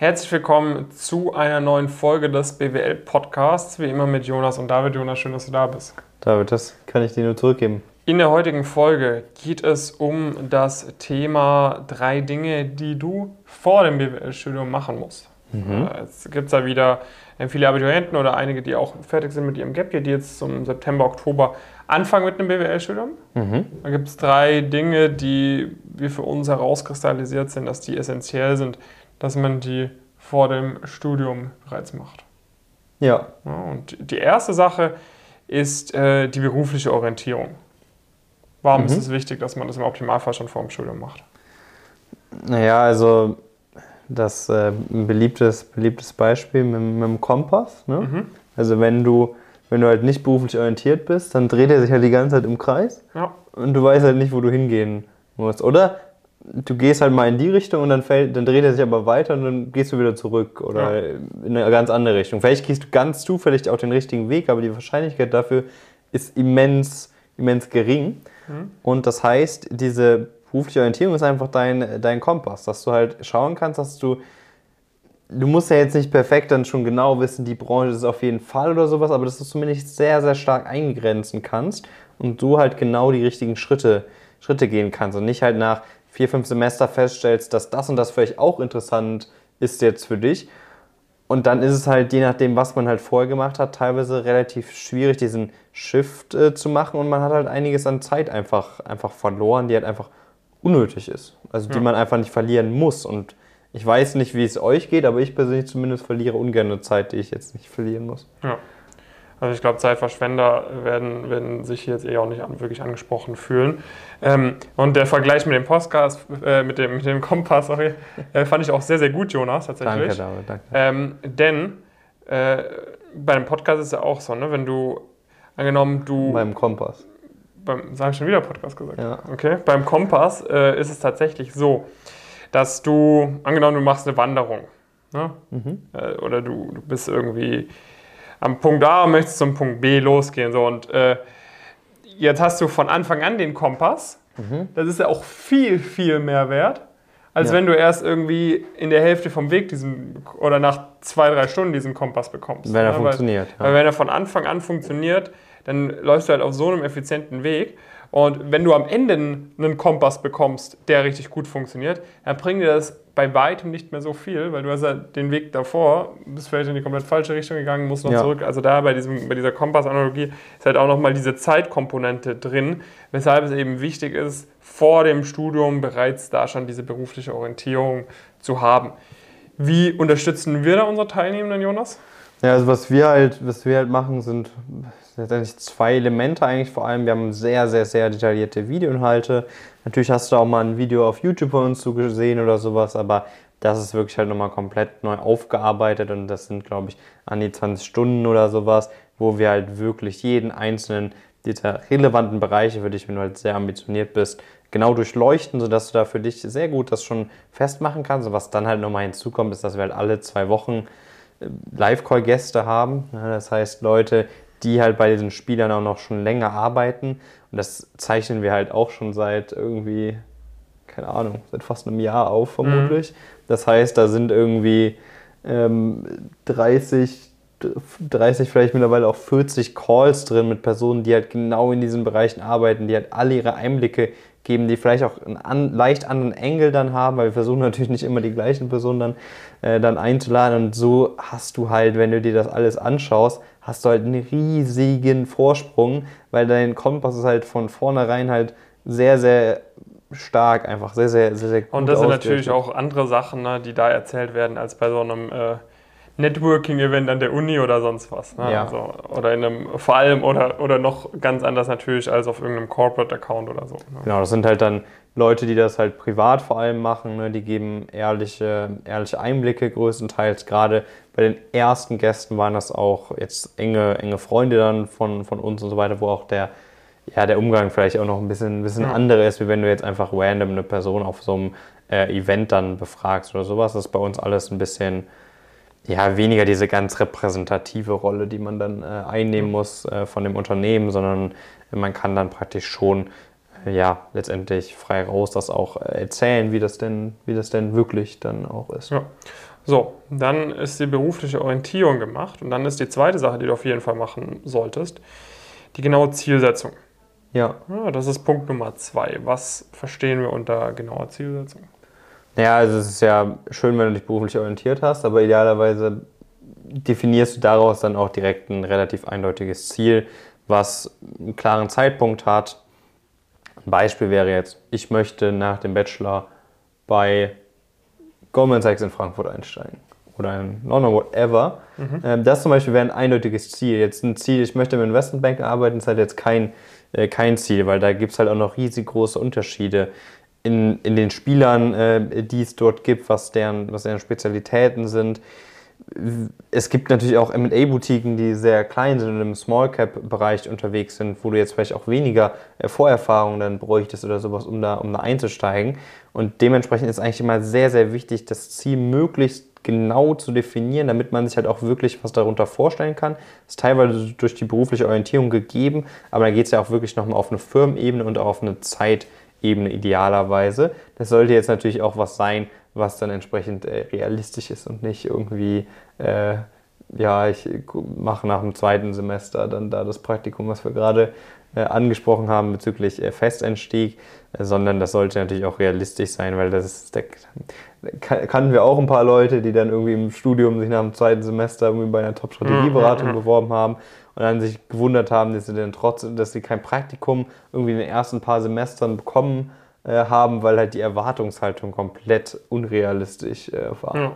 Herzlich willkommen zu einer neuen Folge des BWL Podcasts, wie immer mit Jonas und David. Jonas, schön, dass du da bist. David, das kann ich dir nur zurückgeben. In der heutigen Folge geht es um das Thema drei Dinge, die du vor dem BWL-Studium machen musst. Mhm. Es gibt ja wieder viele Abiturienten oder einige, die auch fertig sind mit ihrem Gap Year, die jetzt zum September, Oktober anfangen mit einem BWL-Studium. Mhm. Da gibt es drei Dinge, die wir für uns herauskristallisiert sind, dass die essentiell sind, dass man die vor dem Studium bereits macht. Ja. ja und die erste Sache ist äh, die berufliche Orientierung. Warum mhm. ist es wichtig, dass man das im Optimalfall schon vor dem Studium macht? Naja, also das äh, ein beliebtes, beliebtes Beispiel mit, mit dem Kompass. Ne? Mhm. Also wenn du, wenn du halt nicht beruflich orientiert bist, dann dreht er sich halt die ganze Zeit im Kreis ja. und du weißt halt nicht, wo du hingehen musst. Oder du gehst halt mal in die Richtung und dann, fällt, dann dreht er sich aber weiter und dann gehst du wieder zurück oder ja. in eine ganz andere Richtung. Vielleicht gehst du ganz zufällig auch den richtigen Weg, aber die Wahrscheinlichkeit dafür ist immens, immens gering. Mhm. Und das heißt, diese berufliche Orientierung ist einfach dein, dein Kompass, dass du halt schauen kannst, dass du du musst ja jetzt nicht perfekt dann schon genau wissen, die Branche ist auf jeden Fall oder sowas, aber dass du zumindest sehr, sehr stark eingrenzen kannst und du halt genau die richtigen Schritte, Schritte gehen kannst und nicht halt nach vier, fünf Semester feststellst, dass das und das vielleicht auch interessant ist jetzt für dich. Und dann ist es halt, je nachdem, was man halt vorher gemacht hat, teilweise relativ schwierig, diesen Shift äh, zu machen und man hat halt einiges an Zeit einfach, einfach verloren, die halt einfach unnötig ist. Also die ja. man einfach nicht verlieren muss. Und ich weiß nicht, wie es euch geht, aber ich persönlich zumindest verliere ungern eine Zeit, die ich jetzt nicht verlieren muss. Ja. Also ich glaube, Zeitverschwender werden, werden sich jetzt eh auch nicht an, wirklich angesprochen fühlen. Ähm, und der Vergleich mit dem Podcast, äh, mit, dem, mit dem Kompass, sorry, äh, fand ich auch sehr, sehr gut, Jonas, tatsächlich. Danke, David, danke. Ähm, denn äh, bei einem Podcast ist es ja auch so, ne, wenn du, angenommen, du... Beim Kompass. Beim, sag ich schon wieder Podcast gesagt? Ja. Okay, beim Kompass äh, ist es tatsächlich so, dass du, angenommen, du machst eine Wanderung, ne? Mhm. Äh, oder du, du bist irgendwie am Punkt A und möchtest zum Punkt B losgehen. So. Und äh, jetzt hast du von Anfang an den Kompass. Mhm. Das ist ja auch viel, viel mehr wert, als ja. wenn du erst irgendwie in der Hälfte vom Weg diesen oder nach zwei, drei Stunden diesen Kompass bekommst. Wenn er ja, funktioniert. Weil, ja. weil wenn er von Anfang an funktioniert, dann läufst du halt auf so einem effizienten Weg. Und wenn du am Ende einen Kompass bekommst, der richtig gut funktioniert, dann bringt dir das bei weitem nicht mehr so viel, weil du hast ja den Weg davor, bist vielleicht in die komplett falsche Richtung gegangen, musst noch ja. zurück. Also da bei, diesem, bei dieser Kompassanalogie ist halt auch nochmal diese Zeitkomponente drin, weshalb es eben wichtig ist, vor dem Studium bereits da schon diese berufliche Orientierung zu haben. Wie unterstützen wir da unsere Teilnehmenden, Jonas? Ja, also was wir halt, was wir halt machen, sind letztendlich zwei Elemente eigentlich vor allem. Wir haben sehr, sehr, sehr detaillierte Videoinhalte. Natürlich hast du auch mal ein Video auf YouTube von uns gesehen oder sowas, aber das ist wirklich halt nochmal komplett neu aufgearbeitet und das sind, glaube ich, an die 20 Stunden oder sowas, wo wir halt wirklich jeden einzelnen dieser relevanten Bereiche für dich, wenn du halt sehr ambitioniert bist, genau durchleuchten, sodass du da für dich sehr gut das schon festmachen kannst. Und was dann halt nochmal hinzukommt, ist, dass wir halt alle zwei Wochen Live-Call-Gäste haben. Das heißt, Leute, die halt bei diesen Spielern auch noch schon länger arbeiten. Und das zeichnen wir halt auch schon seit irgendwie, keine Ahnung, seit fast einem Jahr auf, vermutlich. Mhm. Das heißt, da sind irgendwie ähm, 30, 30, vielleicht mittlerweile auch 40 Calls drin mit Personen, die halt genau in diesen Bereichen arbeiten, die halt alle ihre Einblicke geben, die vielleicht auch einen an, leicht anderen Engel dann haben, weil wir versuchen natürlich nicht immer die gleichen Personen dann, äh, dann einzuladen. Und so hast du halt, wenn du dir das alles anschaust, hast du halt einen riesigen Vorsprung, weil dein Kompass ist halt von vornherein halt sehr, sehr stark, einfach sehr, sehr, sehr, sehr gut. Und das sind natürlich auch andere Sachen, ne, die da erzählt werden, als bei so einem äh, Networking-Event an der Uni oder sonst was. Ne? Ja. Also, oder in einem, vor allem oder, oder noch ganz anders natürlich als auf irgendeinem Corporate-Account oder so. Ne? Genau, das sind halt dann Leute, die das halt privat vor allem machen, ne? die geben ehrliche, ehrliche Einblicke größtenteils. Gerade bei den ersten Gästen waren das auch jetzt enge, enge Freunde dann von, von uns und so weiter, wo auch der, ja, der Umgang vielleicht auch noch ein bisschen, ein bisschen ja. anderer ist, wie wenn du jetzt einfach random eine Person auf so einem äh, Event dann befragst oder sowas. Das ist bei uns alles ein bisschen ja, weniger diese ganz repräsentative Rolle, die man dann äh, einnehmen muss äh, von dem Unternehmen, sondern man kann dann praktisch schon äh, ja, letztendlich frei raus das auch äh, erzählen, wie das denn, wie das denn wirklich dann auch ist. Ja. So, dann ist die berufliche Orientierung gemacht und dann ist die zweite Sache, die du auf jeden Fall machen solltest, die genaue Zielsetzung. Ja. ja das ist Punkt Nummer zwei. Was verstehen wir unter genauer Zielsetzung? Naja, also es ist ja schön, wenn du dich beruflich orientiert hast, aber idealerweise definierst du daraus dann auch direkt ein relativ eindeutiges Ziel, was einen klaren Zeitpunkt hat. Ein Beispiel wäre jetzt, ich möchte nach dem Bachelor bei Goldman Sachs in Frankfurt einsteigen oder in London, whatever. Mhm. Das zum Beispiel wäre ein eindeutiges Ziel. Jetzt ein Ziel, ich möchte im Investmentbank arbeiten, ist halt jetzt kein, äh, kein Ziel, weil da gibt es halt auch noch riesig große Unterschiede in, in den Spielern, äh, die es dort gibt, was deren, was deren Spezialitäten sind es gibt natürlich auch MA-Boutiquen, die sehr klein sind und im Small Cap-Bereich unterwegs sind, wo du jetzt vielleicht auch weniger äh, Vorerfahrung dann bräuchtest oder sowas, um da, um da einzusteigen. Und dementsprechend ist eigentlich immer sehr, sehr wichtig, das Ziel möglichst genau zu definieren, damit man sich halt auch wirklich was darunter vorstellen kann. Das ist teilweise durch die berufliche Orientierung gegeben, aber da geht es ja auch wirklich nochmal auf eine Firmenebene und auch auf eine Zeitebene idealerweise. Das sollte jetzt natürlich auch was sein, was dann entsprechend äh, realistisch ist und nicht irgendwie, äh, ja, ich mache nach dem zweiten Semester dann da das Praktikum, was wir gerade äh, angesprochen haben bezüglich äh, Festeinstieg, äh, sondern das sollte natürlich auch realistisch sein, weil das ist, da kannten wir auch ein paar Leute, die dann irgendwie im Studium sich nach dem zweiten Semester irgendwie bei einer Top-Strategieberatung mhm, mhm. beworben haben und dann sich gewundert haben, dass sie dann trotzdem, dass sie kein Praktikum irgendwie in den ersten paar Semestern bekommen äh, haben, weil halt die Erwartungshaltung komplett unrealistisch äh, war. Ja.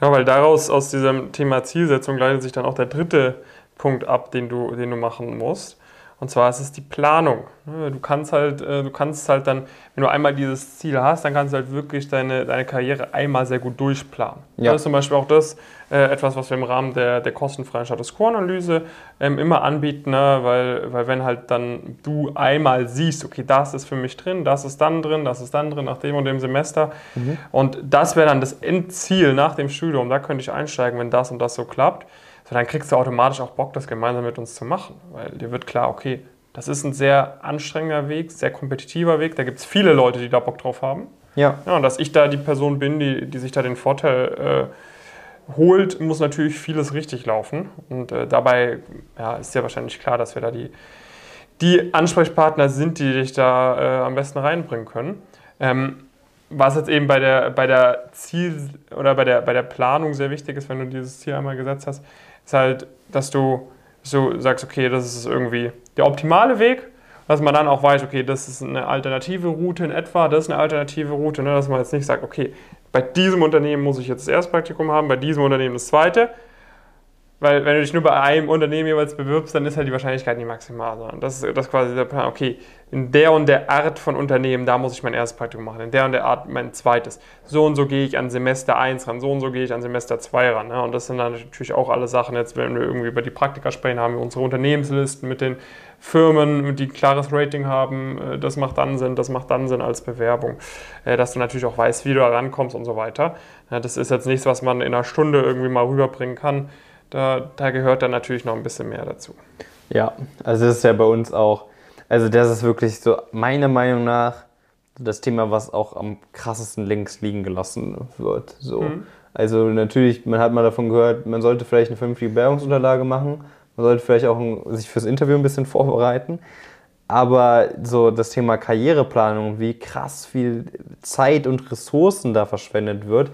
Genau, weil daraus aus diesem Thema Zielsetzung leitet sich dann auch der dritte Punkt ab, den du, den du machen musst. Und zwar ist es die Planung. Ne, du kannst halt, äh, du kannst halt dann, wenn du einmal dieses Ziel hast, dann kannst du halt wirklich deine, deine Karriere einmal sehr gut durchplanen. Ja. Das ist zum Beispiel auch das, äh, etwas, was wir im Rahmen der, der kostenfreien Status Quo-Analyse ähm, immer anbieten, ne? weil, weil wenn halt dann du einmal siehst, okay, das ist für mich drin, das ist dann drin, das ist dann drin nach dem und dem Semester mhm. und das wäre dann das Endziel nach dem Studium, da könnte ich einsteigen, wenn das und das so klappt dann kriegst du automatisch auch Bock, das gemeinsam mit uns zu machen. Weil dir wird klar, okay, das ist ein sehr anstrengender Weg, sehr kompetitiver Weg. Da gibt es viele Leute, die da Bock drauf haben. Ja. ja. Und dass ich da die Person bin, die, die sich da den Vorteil äh, holt, muss natürlich vieles richtig laufen. Und äh, dabei ja, ist ja wahrscheinlich klar, dass wir da die, die Ansprechpartner sind, die dich da äh, am besten reinbringen können. Ähm, was jetzt eben bei der, bei der Ziel- oder bei der, bei der Planung sehr wichtig ist, wenn du dieses Ziel einmal gesetzt hast, ist halt, dass du so sagst, okay, das ist irgendwie der optimale Weg, dass man dann auch weiß, okay, das ist eine alternative Route in etwa, das ist eine alternative Route, ne, dass man jetzt nicht sagt, okay, bei diesem Unternehmen muss ich jetzt das erste Praktikum haben, bei diesem Unternehmen das zweite, weil wenn du dich nur bei einem Unternehmen jeweils bewirbst, dann ist halt die Wahrscheinlichkeit nicht maximal. Sondern das ist das quasi der Plan, okay, in der und der Art von Unternehmen, da muss ich mein erstes Praktikum machen, in der und der Art mein zweites. So und so gehe ich an Semester 1 ran, so und so gehe ich an Semester 2 ran. Ne? Und das sind dann natürlich auch alle Sachen, jetzt wenn wir irgendwie über die Praktika sprechen, haben wir unsere Unternehmenslisten mit den Firmen, die ein klares Rating haben, äh, das macht dann Sinn, das macht dann Sinn als Bewerbung. Äh, dass du natürlich auch weißt, wie du da rankommst und so weiter. Das ist jetzt nichts, was man in einer Stunde irgendwie mal rüberbringen kann da, da gehört dann natürlich noch ein bisschen mehr dazu. Ja, also das ist ja bei uns auch, also das ist wirklich so meiner Meinung nach das Thema, was auch am krassesten links liegen gelassen wird. So. Mhm. Also natürlich, man hat mal davon gehört, man sollte vielleicht eine vernünftige Bewerbungsunterlage machen, man sollte vielleicht auch sich fürs Interview ein bisschen vorbereiten. Aber so das Thema Karriereplanung, wie krass viel Zeit und Ressourcen da verschwendet wird,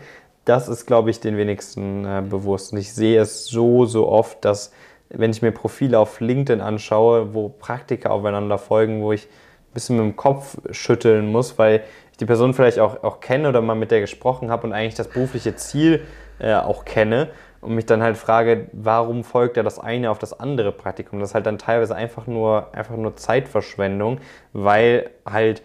das ist, glaube ich, den wenigsten äh, bewusst. Und ich sehe es so, so oft, dass, wenn ich mir Profile auf LinkedIn anschaue, wo Praktiker aufeinander folgen, wo ich ein bisschen mit dem Kopf schütteln muss, weil ich die Person vielleicht auch, auch kenne oder mal mit der gesprochen habe und eigentlich das berufliche Ziel äh, auch kenne und mich dann halt frage, warum folgt er das eine auf das andere Praktikum? Das ist halt dann teilweise einfach nur, einfach nur Zeitverschwendung, weil halt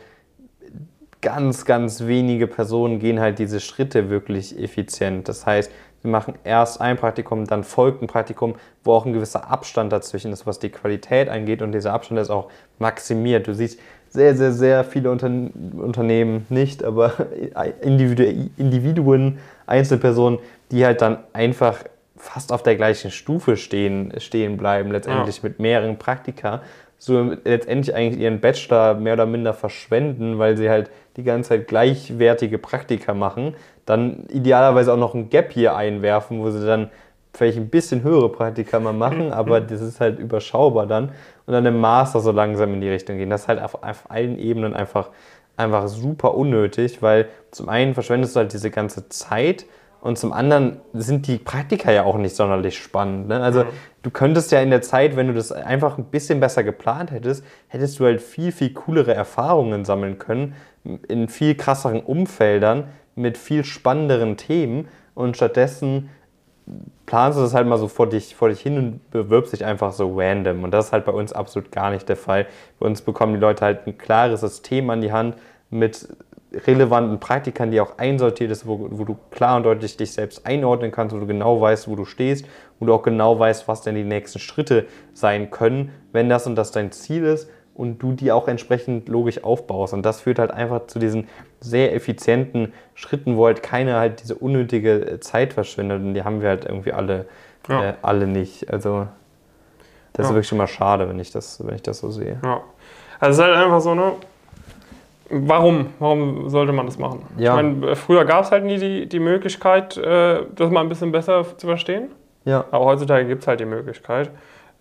ganz, ganz wenige Personen gehen halt diese Schritte wirklich effizient. Das heißt, sie machen erst ein Praktikum, dann folgt ein Praktikum, wo auch ein gewisser Abstand dazwischen ist, was die Qualität angeht. Und dieser Abstand ist auch maximiert. Du siehst sehr, sehr, sehr viele Unterne Unternehmen nicht, aber Individu Individuen, Einzelpersonen, die halt dann einfach fast auf der gleichen Stufe stehen, stehen bleiben, letztendlich ja. mit mehreren Praktika so letztendlich eigentlich ihren Bachelor mehr oder minder verschwenden, weil sie halt die ganze Zeit gleichwertige Praktika machen, dann idealerweise auch noch ein Gap hier einwerfen, wo sie dann vielleicht ein bisschen höhere Praktika mal machen, aber das ist halt überschaubar dann und dann im Master so langsam in die Richtung gehen. Das ist halt auf, auf allen Ebenen einfach, einfach super unnötig, weil zum einen verschwendest du halt diese ganze Zeit und zum anderen sind die Praktika ja auch nicht sonderlich spannend. Ne? Also du könntest ja in der Zeit, wenn du das einfach ein bisschen besser geplant hättest, hättest du halt viel, viel coolere Erfahrungen sammeln können in viel krasseren Umfeldern mit viel spannenderen Themen und stattdessen planst du das halt mal so vor dich, vor dich hin und bewirbst dich einfach so random. Und das ist halt bei uns absolut gar nicht der Fall. Bei uns bekommen die Leute halt ein klares System an die Hand mit relevanten Praktikern, die auch einsortiert ist, wo, wo du klar und deutlich dich selbst einordnen kannst, wo du genau weißt, wo du stehst, wo du auch genau weißt, was denn die nächsten Schritte sein können, wenn das und das dein Ziel ist und du die auch entsprechend logisch aufbaust. Und das führt halt einfach zu diesen sehr effizienten Schritten, wo halt keiner halt diese unnötige Zeit verschwendet. Und die haben wir halt irgendwie alle, Ja. äh, alle nicht. Also das ist Ja. wirklich immer schade, wenn ich das, wenn ich das so sehe. Ja. Also es ist halt einfach so, ne? Warum? Warum sollte man das machen? Ja. Ich meine, früher gab es halt nie die, die Möglichkeit, äh, das mal ein bisschen besser zu verstehen. Ja, Aber heutzutage gibt es halt die Möglichkeit,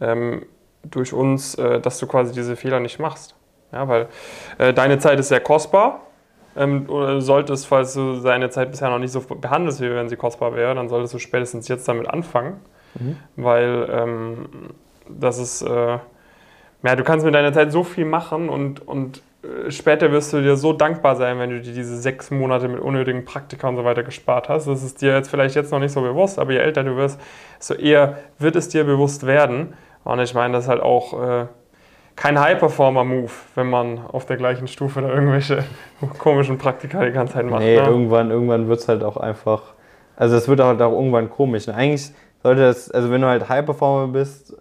ähm, durch uns, äh, dass du quasi diese Fehler nicht machst. Ja, weil äh, deine Zeit ist sehr kostbar. Ähm, oder solltest, falls du deine Zeit bisher noch nicht so behandelst, wie wenn sie kostbar wäre, dann solltest du spätestens jetzt damit anfangen. Weil ähm, das ist, äh, ja, du kannst mit deiner Zeit so viel machen und, und später wirst du dir so dankbar sein, wenn du dir diese sechs Monate mit unnötigen Praktika und so weiter gespart hast. Das ist dir jetzt vielleicht jetzt noch nicht so bewusst, aber je älter du wirst, desto eher wird es dir bewusst werden. Und ich meine, das ist halt auch äh, kein High-Performer-Move, wenn man auf der gleichen Stufe da irgendwelche komischen Praktika die ganze Zeit macht. nee, ne? irgendwann, irgendwann wird es halt auch einfach. Also es wird halt auch irgendwann komisch. Und eigentlich sollte das, also wenn du halt High Performer bist,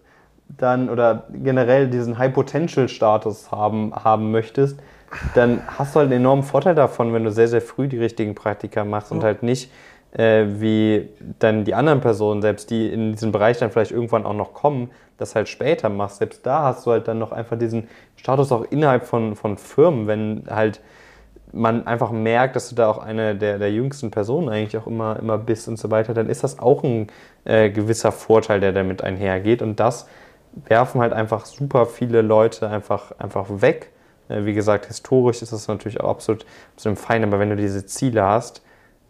dann oder generell diesen High Potential Status haben, haben möchtest, dann hast du halt einen enormen Vorteil davon, wenn du sehr, sehr früh die richtigen Praktika machst und Ja. halt nicht äh, wie dann die anderen Personen, selbst die in diesen Bereich dann vielleicht irgendwann auch noch kommen, das halt später machst. Selbst da hast du halt dann noch einfach diesen Status auch innerhalb von, von Firmen, wenn halt man einfach merkt, dass du da auch eine der, der jüngsten Personen eigentlich auch immer, immer bist und so weiter, dann ist das auch ein äh, gewisser Vorteil, der damit einhergeht. Und das werfen halt einfach super viele Leute einfach, einfach weg. Äh, wie gesagt, historisch ist das natürlich auch absolut, absolut fein, aber wenn du diese Ziele hast,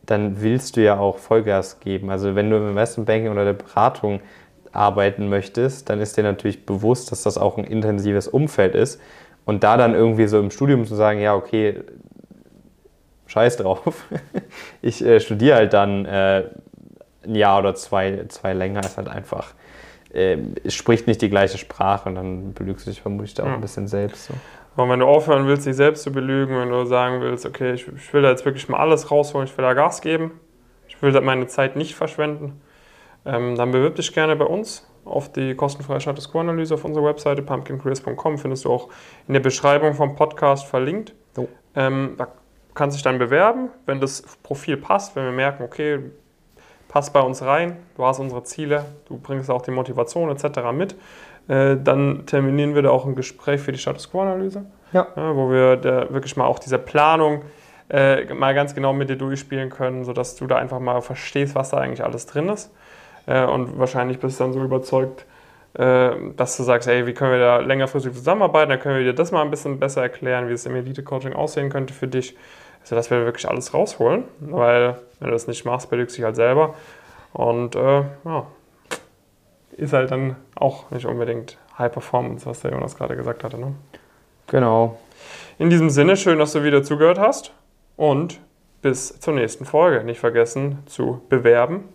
dann willst du ja auch Vollgas geben. Also wenn du im Investmentbanking oder der Beratung arbeiten möchtest, dann ist dir natürlich bewusst, dass das auch ein intensives Umfeld ist. Und da dann irgendwie so im Studium zu sagen, ja, okay, scheiß drauf. Ich äh, studiere halt dann äh, ein Jahr oder zwei, zwei länger, ist halt einfach, äh, es spricht nicht die gleiche Sprache und dann belügst du dich vermutlich da auch Ja. ein bisschen selbst. So. Und wenn du aufhören willst, dich selbst zu belügen, wenn du sagen willst, okay, ich, ich will da jetzt wirklich mal alles rausholen, ich will da Gas geben, ich will da meine Zeit nicht verschwenden, ähm, dann bewirb dich gerne bei uns auf die kostenfreie Status Quo-Analyse auf unserer Webseite pumpkincareers.com. Findest du auch in der Beschreibung vom Podcast verlinkt. Jo. Ähm, da kannst du dich dann bewerben, wenn das Profil passt, wenn wir merken, okay, passt bei uns rein, du hast unsere Ziele, du bringst auch die Motivation etc. mit, äh, dann terminieren wir da auch ein Gespräch für die Status Quo-Analyse, Ja. ja, wo wir da wirklich mal auch diese Planung äh, mal ganz genau mit dir durchspielen können, sodass du da einfach mal verstehst, was da eigentlich alles drin ist. Äh, und wahrscheinlich bist du dann so überzeugt, dass du sagst, ey, wie können wir da längerfristig zusammenarbeiten, dann können wir dir das mal ein bisschen besser erklären, wie es im Elite-Coaching aussehen könnte für dich, sodass wir wirklich alles rausholen, weil wenn du das nicht machst, belügst du dich halt selber und äh, ja, ist halt dann auch nicht unbedingt High Performance, was der Jonas gerade gesagt hatte. Ne? Genau. In diesem Sinne, schön, dass du wieder zugehört hast und bis zur nächsten Folge. Nicht vergessen zu bewerben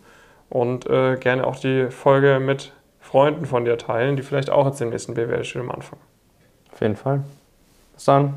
und äh, gerne auch die Folge mit Freunden von dir teilen, die vielleicht auch jetzt den nächsten BWL-Studium anfangen. Auf jeden Fall. Bis dann.